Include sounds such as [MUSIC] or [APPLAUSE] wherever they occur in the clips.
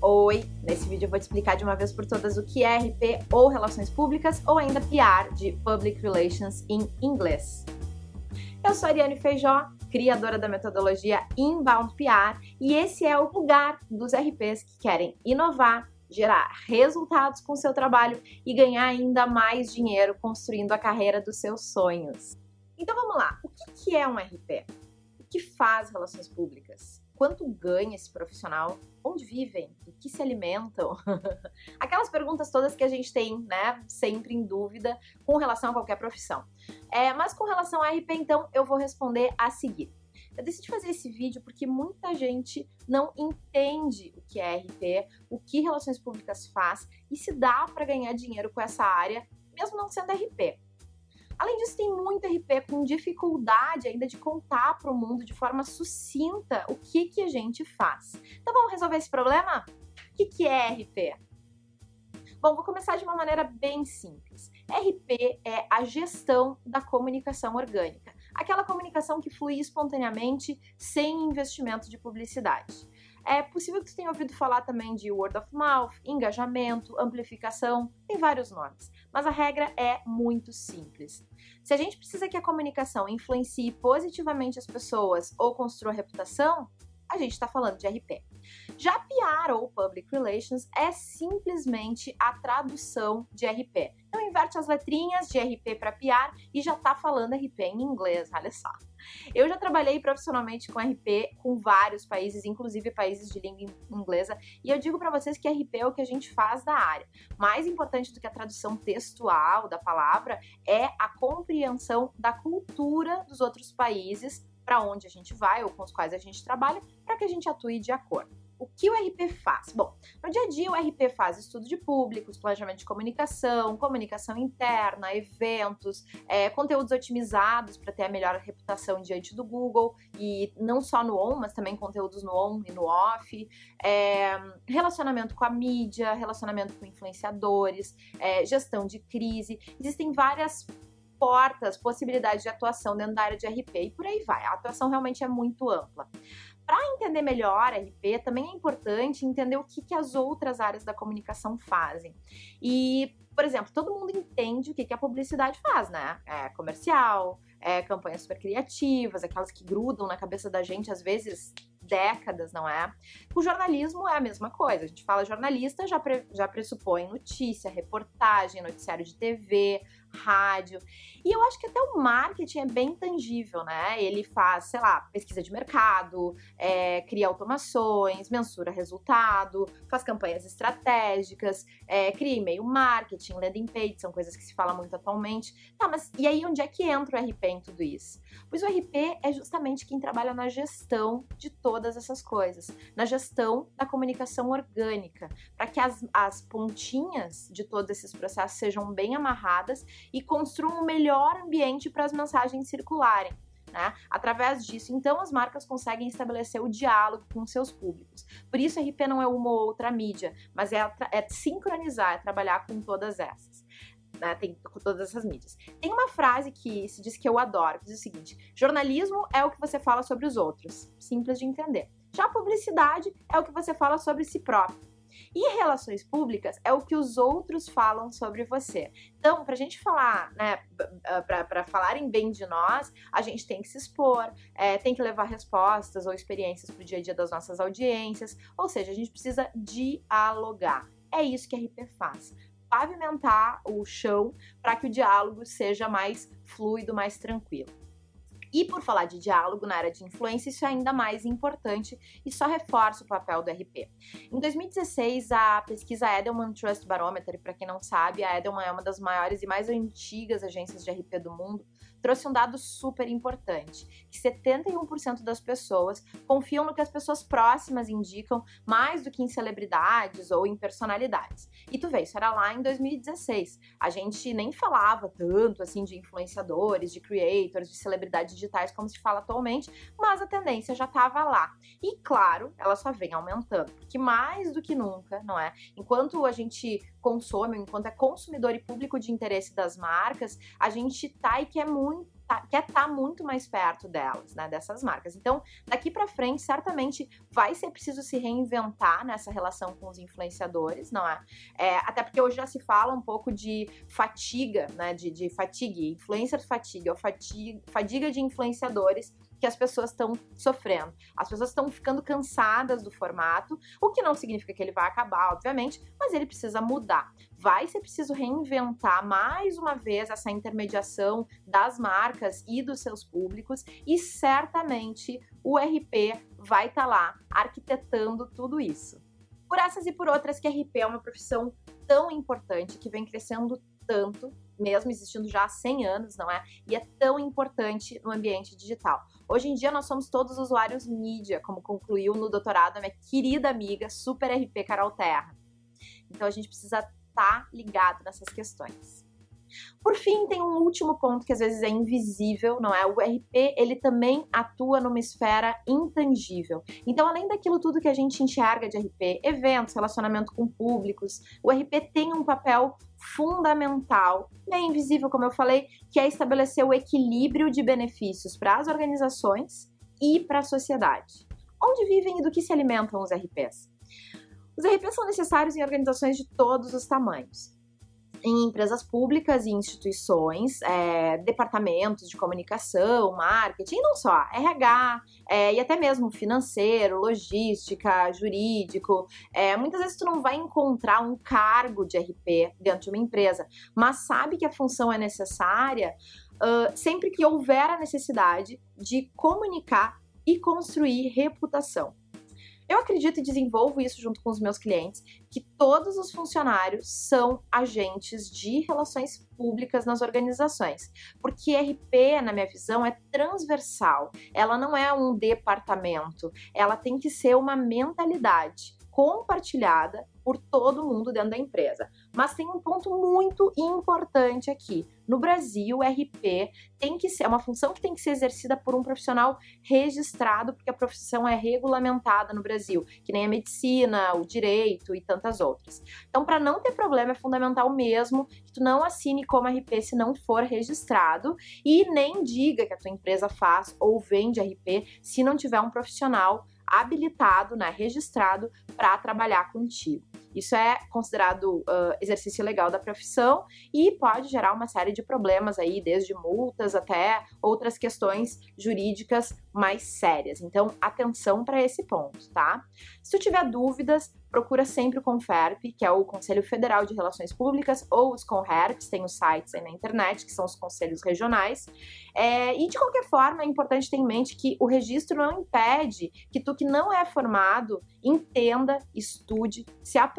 Oi! Nesse vídeo eu vou te explicar de uma vez por todas o que é RP ou Relações Públicas ou ainda PR de Public Relations em inglês. Eu sou Ariane Feijó, criadora da metodologia Inbound PR e esse é o lugar dos RPs que querem inovar, gerar resultados com seu trabalho e ganhar ainda mais dinheiro construindo a carreira dos seus sonhos. Então vamos lá, o que é um RP? O que faz relações públicas? Quanto ganha esse profissional, onde vivem, do que se alimentam. [LAUGHS] Aquelas perguntas todas que a gente tem, né, sempre em dúvida com relação a qualquer profissão. É, mas com relação a RP, então, eu vou responder a seguir. Eu decidi fazer esse vídeo porque muita gente não entende o que é RP, o que relações públicas faz e se dá para ganhar dinheiro com essa área, mesmo não sendo RP. Além disso, tem muito RP com dificuldade ainda de contar para o mundo de forma sucinta o que, que a gente faz. Então vamos resolver esse problema? O que, que é RP? Bom, vou começar de uma maneira bem simples. RP é a gestão da comunicação orgânica, aquela comunicação que flui espontaneamente sem investimento de publicidade. É possível que você tenha ouvido falar também de word of mouth, engajamento, amplificação, tem vários nomes, mas a regra é muito simples. Se a gente precisa que a comunicação influencie positivamente as pessoas ou construa reputação, a gente está falando de RP. Já PR ou Public Relations é simplesmente a tradução de RP. Então inverte as letrinhas de RP para PR e já está falando RP em inglês, olha só. Eu já trabalhei profissionalmente com RP com vários países, inclusive países de língua inglesa, e eu digo para vocês que RP é o que a gente faz da área. Mais importante do que a tradução textual da palavra é a compreensão da cultura dos outros países para onde a gente vai ou com os quais a gente trabalha, para que a gente atue de acordo. O que o RP faz? Bom, no dia a dia o RP faz estudo de públicos, planejamento de comunicação, comunicação interna, eventos, é, conteúdos otimizados para ter a melhor reputação diante do Google e não só no on, mas também conteúdos no on e no off, é, relacionamento com a mídia, relacionamento com influenciadores, é, gestão de crise. Existem várias portas, possibilidades de atuação dentro da área de RP e por aí vai. A atuação realmente é muito ampla. Para entender melhor RP, também é importante entender o que, que as outras áreas da comunicação fazem. E, por exemplo, todo mundo entende o que, que a publicidade faz, né? É comercial, é campanhas super criativas, aquelas que grudam na cabeça da gente, às vezes décadas, não é? O jornalismo é a mesma coisa. A gente fala jornalista, já, pre, já pressupõe notícia, reportagem, noticiário de TV, rádio. E eu acho que até o marketing é bem tangível, né? Ele faz, sei lá, pesquisa de mercado, é, cria automações, mensura resultado, faz campanhas estratégicas, é, cria e-mail marketing, landing page, são coisas que se fala muito atualmente. Tá, mas e aí onde é que entra o RP em tudo isso? Pois o RP é justamente quem trabalha na gestão de todas essas coisas, na gestão da comunicação orgânica, para que as, as pontinhas de todos esses processos sejam bem amarradas e construam um melhor ambiente para as mensagens circularem. Né? Através disso, então, as marcas conseguem estabelecer o diálogo com seus públicos. Por isso, RP não é uma ou outra mídia, mas é, é sincronizar, é trabalhar com todas essas. Né? Tem com todas essas mídias. Tem uma frase que se diz que eu adoro, que diz o seguinte: jornalismo é o que você fala sobre os outros. Simples de entender. Já publicidade é o que você fala sobre si próprio. E relações públicas é o que os outros falam sobre você. Então, para a gente falar, né, para falarem bem de nós, a gente tem que se expor, é, tem que levar respostas ou experiências para o dia a dia das nossas audiências, ou seja, a gente precisa dialogar. É isso que a RP faz pavimentar o chão para que o diálogo seja mais fluido, mais tranquilo. E por falar de diálogo na área de influência, isso é ainda mais importante e só reforça o papel do RP. Em 2016, a pesquisa Edelman Trust Barometer, para quem não sabe, a Edelman é uma das maiores e mais antigas agências de RP do mundo, trouxe um dado super importante, que 71% das pessoas confiam no que as pessoas próximas indicam mais do que em celebridades ou em personalidades. E tu vê, isso era lá em 2016. A gente nem falava tanto assim de influenciadores, de creators, de celebridades digitais como se fala atualmente, mas a tendência já estava lá. E claro, ela só vem aumentando, porque mais do que nunca, não é? Enquanto a gente consome, enquanto é consumidor e público de interesse das marcas, a gente tá e quer muito tá, quer estar tá muito mais perto delas, né, dessas marcas. Então, daqui para frente, certamente vai ser preciso se reinventar nessa relação com os influenciadores, não é? é até porque hoje já se fala um pouco de fatiga, né, de, de fatigue, influencer fatiga, ou fatiga, fadiga de influenciadores que as pessoas estão sofrendo. As pessoas estão ficando cansadas do formato, o que não significa que ele vai acabar, obviamente, mas ele precisa mudar. Vai ser preciso reinventar mais uma vez essa intermediação das marcas e dos seus públicos, e certamente o RP vai estar tá lá arquitetando tudo isso. Por essas e por outras que RP é uma profissão tão importante que vem crescendo tanto, mesmo existindo já há 100 anos, não é? E é tão importante no ambiente digital. Hoje em dia nós somos todos usuários mídia, como concluiu no doutorado a minha querida amiga Super RP Carol Terra. Então a gente precisa estar tá ligado nessas questões. Por fim, tem um último ponto que às vezes é invisível, não é? O RP, ele também atua numa esfera intangível. Então, além daquilo tudo que a gente enxerga de RP, eventos, relacionamento com públicos, o RP tem um papel fundamental, bem invisível, como eu falei, que é estabelecer o equilíbrio de benefícios para as organizações e para a sociedade. Onde vivem e do que se alimentam os RPs? Os RPs são necessários em organizações de todos os tamanhos em empresas públicas e instituições, é, departamentos de comunicação, marketing, não só, RH, é, e até mesmo financeiro, logística, jurídico. É, muitas vezes tu não vai encontrar um cargo de RP dentro de uma empresa, mas sabe que a função é necessária uh, sempre que houver a necessidade de comunicar e construir reputação. Eu acredito e desenvolvo isso junto com os meus clientes, que todos os funcionários são agentes de relações públicas nas organizações. Porque RP, na minha visão, é transversal. Ela não é um departamento, ela tem que ser uma mentalidade compartilhada por todo mundo dentro da empresa. Mas tem um ponto muito importante aqui. No Brasil, o RP tem que ser é uma função que tem que ser exercida por um profissional registrado, porque a profissão é regulamentada no Brasil, que nem a medicina, o direito e tantas outras. Então, para não ter problema, é fundamental mesmo que tu não assine como RP se não for registrado e nem diga que a tua empresa faz ou vende RP se não tiver um profissional habilitado, né, registrado para trabalhar contigo. Isso é considerado uh, exercício legal da profissão e pode gerar uma série de problemas aí, desde multas até outras questões jurídicas mais sérias. Então, atenção para esse ponto, tá? Se tu tiver dúvidas, procura sempre o CONFERP, que é o Conselho Federal de Relações Públicas, ou os CONRERPs, tem os sites aí na internet, que são os conselhos regionais. É, e de qualquer forma, é importante ter em mente que o registro não impede que tu que não é formado entenda, estude, se aprofunde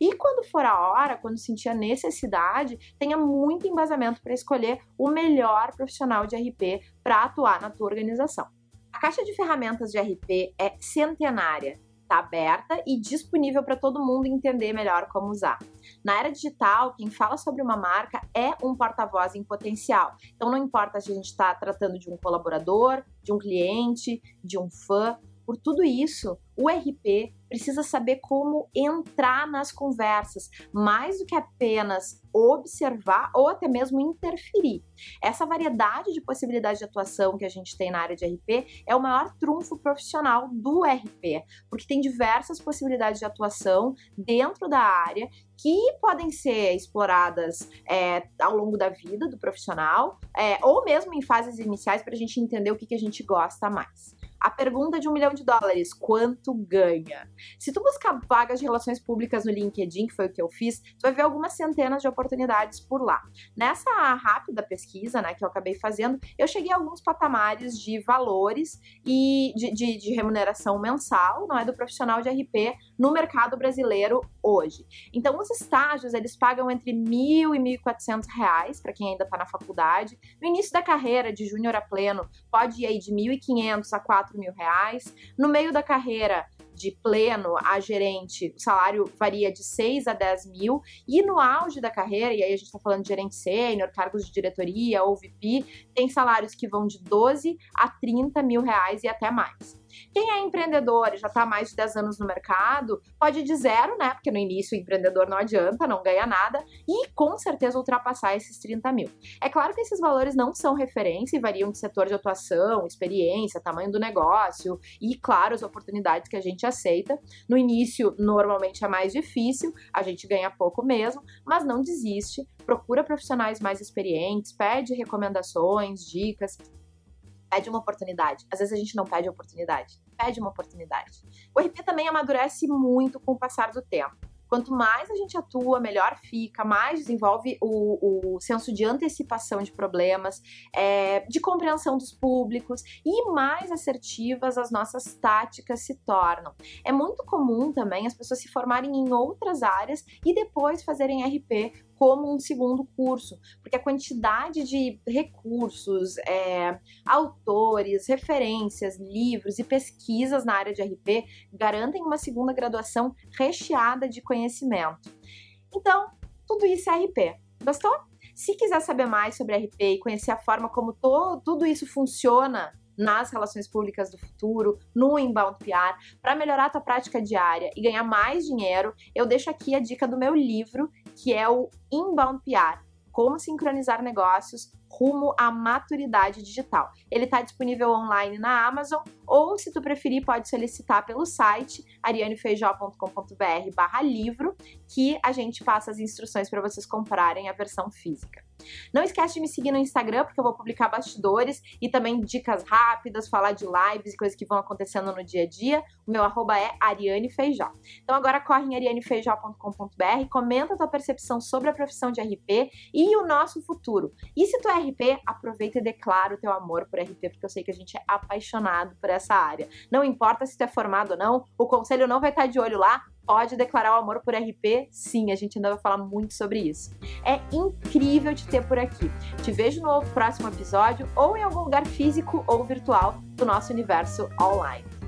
e quando for a hora, quando sentir a necessidade, tenha muito embasamento para escolher o melhor profissional de RP para atuar na tua organização. A caixa de ferramentas de RP é centenária está aberta e disponível para todo mundo entender melhor como usar. Na era digital, quem fala sobre uma marca é um porta-voz em potencial. Então não importa se a gente está tratando de um colaborador, de um cliente, de um fã, por tudo isso, o RP precisa saber como entrar nas conversas, mais do que apenas observar ou até mesmo interferir. Essa variedade de possibilidades de atuação que a gente tem na área de RP é o maior trunfo profissional do RP, porque tem diversas possibilidades de atuação dentro da área que podem ser exploradas é, ao longo da vida do profissional, é, ou mesmo em fases iniciais para a gente entender o que, que a gente gosta mais. A pergunta de um milhão de dólares: quanto ganha? Se tu buscar vagas de relações públicas no LinkedIn, que foi o que eu fiz, tu vai ver algumas centenas de oportunidades por lá. Nessa rápida pesquisa, né, que eu acabei fazendo, eu cheguei a alguns patamares de valores e de, de, de remuneração mensal, não é, do profissional de RP no mercado brasileiro hoje. Então, os estágios, eles pagam entre mil e mil e reais para quem ainda está na faculdade. No início da carreira, de júnior a pleno, pode ir aí de mil e quinhentos a quatro 4 mil reais. No meio da carreira de pleno a gerente, o salário varia de 6 a 10 mil. E no auge da carreira, e aí a gente está falando de gerente sênior, cargos de diretoria ou VP, tem salários que vão de 12 a 30 mil reais e até mais. Quem é empreendedor e já está há mais de 10 anos no mercado, pode ir de zero, né? Porque no início o empreendedor não adianta, não ganha nada, e com certeza ultrapassar esses 30 mil. É claro que esses valores não são referência e variam de setor de atuação, experiência, tamanho do negócio e, claro, as oportunidades que a gente aceita. No início, normalmente é mais difícil, a gente ganha pouco mesmo, mas não desiste, procura profissionais mais experientes, pede recomendações, dicas, pede uma oportunidade. Às vezes a gente não pede oportunidade, pede uma oportunidade. O RP também amadurece muito com o passar do tempo. Quanto mais a gente atua, melhor fica, mais desenvolve o, o senso de antecipação de problemas, é, de compreensão dos públicos e mais assertivas as nossas táticas se tornam. É muito comum também as pessoas se formarem em outras áreas e depois fazerem RP como um segundo curso, porque a quantidade de recursos, é, autores, referências, livros e pesquisas na área de RP garantem uma segunda graduação recheada de conhecimento. Então, tudo isso é RP. Gostou? Se quiser saber mais sobre RP e conhecer a forma como to, tudo isso funciona nas relações públicas do futuro, no inbound PR, para melhorar a tua prática diária e ganhar mais dinheiro, eu deixo aqui a dica do meu livro, que é o Inbound PR. Como sincronizar negócios rumo à maturidade digital. Ele está disponível online na Amazon ou, se tu preferir, pode solicitar pelo site arianefeijó.com.br barra livro, que a gente passa as instruções para vocês comprarem a versão física. Não esquece de me seguir no Instagram, porque eu vou publicar bastidores e também dicas rápidas, falar de lives e coisas que vão acontecendo no dia a dia. O meu arroba é Ariane Feijó. Então agora corre em arianefeijó.com.br, comenta a tua percepção sobre a profissão de RP e o nosso futuro. E se tu é RP, aproveita e declara o teu amor por RP, porque eu sei que a gente é apaixonado por essa área. Não importa se tu é formado ou não, o conselho não vai estar de olho lá, pode declarar o amor por RP? Sim, a gente ainda vai falar muito sobre isso. É incrível te ter por aqui. Te vejo no próximo episódio ou em algum lugar físico ou virtual do nosso universo online.